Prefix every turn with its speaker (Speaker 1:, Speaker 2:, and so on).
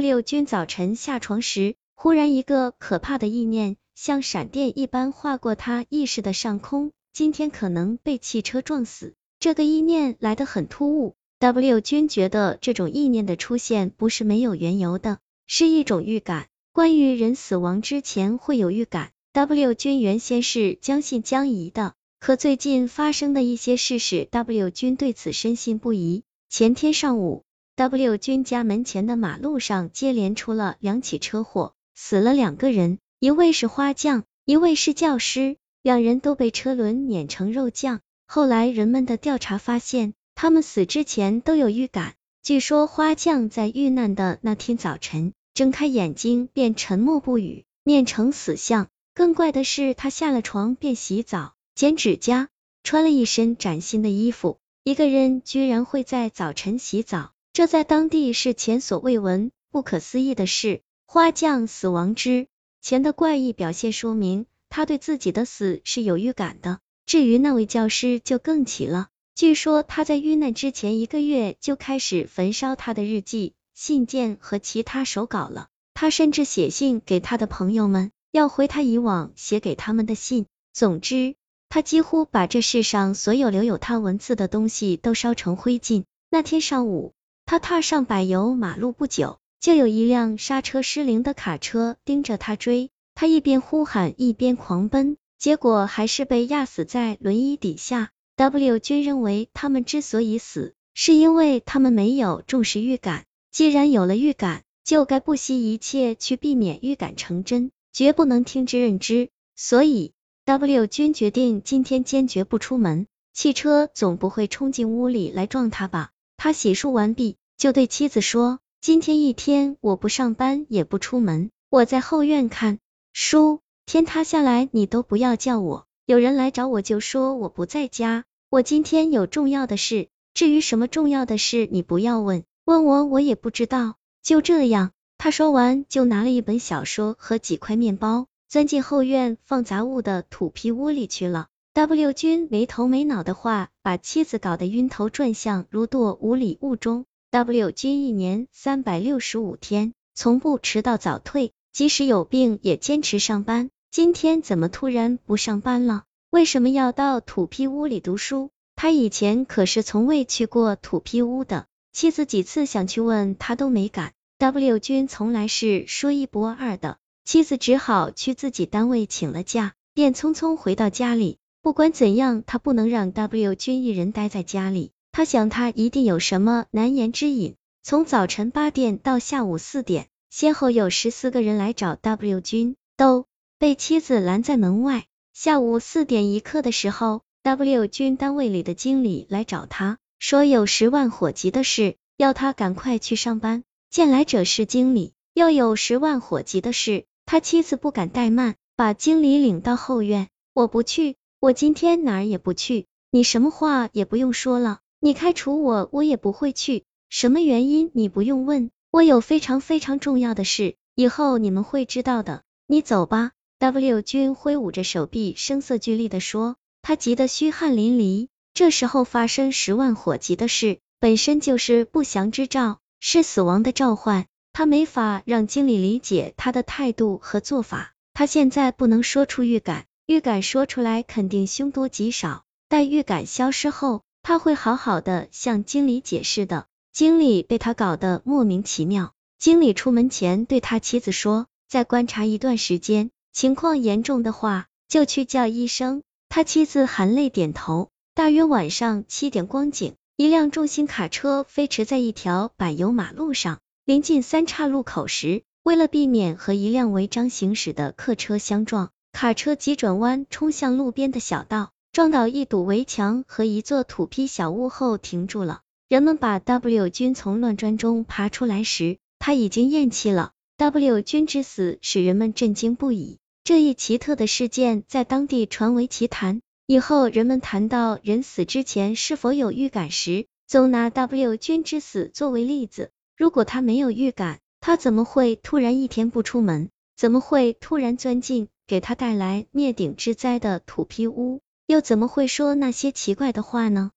Speaker 1: W 君早晨下床时，忽然一个可怕的意念像闪电一般划过他意识的上空，今天可能被汽车撞死。这个意念来得很突兀，W 君觉得这种意念的出现不是没有缘由的，是一种预感。关于人死亡之前会有预感，W 君原先是将信将疑的，可最近发生的一些事使 W 君对此深信不疑。前天上午。W 君家门前的马路上接连出了两起车祸，死了两个人，一位是花匠，一位是教师，两人都被车轮碾成肉酱。后来人们的调查发现，他们死之前都有预感。据说花匠在遇难的那天早晨，睁开眼睛便沉默不语，面呈死相。更怪的是，他下了床便洗澡、剪指甲，穿了一身崭新的衣服。一个人居然会在早晨洗澡。这在当地是前所未闻、不可思议的事。花匠死亡之前的怪异表现，说明他对自己的死是有预感的。至于那位教师，就更奇了。据说他在遇难之前一个月就开始焚烧他的日记、信件和其他手稿了。他甚至写信给他的朋友们，要回他以往写给他们的信。总之，他几乎把这世上所有留有他文字的东西都烧成灰烬。那天上午。他踏上柏油马路不久，就有一辆刹车失灵的卡车盯着他追。他一边呼喊一边狂奔，结果还是被压死在轮椅底下。W 君认为他们之所以死，是因为他们没有重视预感。既然有了预感，就该不惜一切去避免预感成真，绝不能听之任之。所以 W 君决定今天坚决不出门。汽车总不会冲进屋里来撞他吧？他洗漱完毕，就对妻子说：“今天一天我不上班也不出门，我在后院看书。天塌下来你都不要叫我，有人来找我就说我不在家。我今天有重要的事，至于什么重要的事，你不要问，问我我也不知道。就这样。”他说完，就拿了一本小说和几块面包，钻进后院放杂物的土坯屋里去了。W 君没头没脑的话，把妻子搞得晕头转向，如堕五里雾中。W 君一年三百六十五天，从不迟到早退，即使有病也坚持上班。今天怎么突然不上班了？为什么要到土坯屋里读书？他以前可是从未去过土坯屋的。妻子几次想去问他都没敢。W 君从来是说一不二的，妻子只好去自己单位请了假，便匆匆回到家里。不管怎样，他不能让 W 君一人待在家里。他想，他一定有什么难言之隐。从早晨八点到下午四点，先后有十四个人来找 W 君，都被妻子拦在门外。下午四点一刻的时候，W 君单位里的经理来找他，说有十万火急的事，要他赶快去上班。见来者是经理，又有十万火急的事，他妻子不敢怠慢，把经理领到后院。我不去。我今天哪儿也不去，你什么话也不用说了，你开除我，我也不会去。什么原因你不用问，我有非常非常重要的事，以后你们会知道的。你走吧。W 君挥舞着手臂，声色俱厉的说，他急得虚汗淋漓。这时候发生十万火急的事，本身就是不祥之兆，是死亡的召唤。他没法让经理理解他的态度和做法，他现在不能说出预感。预感说出来肯定凶多吉少，待预感消失后，他会好好的向经理解释的。经理被他搞得莫名其妙。经理出门前对他妻子说：“再观察一段时间，情况严重的话就去叫医生。”他妻子含泪点头。大约晚上七点光景，一辆重型卡车飞驰在一条柏油马路上，临近三岔路口时，为了避免和一辆违章行驶的客车相撞。卡车急转弯，冲向路边的小道，撞倒一堵围墙和一座土坯小屋后停住了。人们把 W 君从乱砖中爬出来时，他已经咽气了。W 君之死使人们震惊不已，这一奇特的事件在当地传为奇谈。以后人们谈到人死之前是否有预感时，总拿 W 君之死作为例子。如果他没有预感，他怎么会突然一天不出门？怎么会突然钻进？给他带来灭顶之灾的土坯屋，又怎么会说那些奇怪的话呢？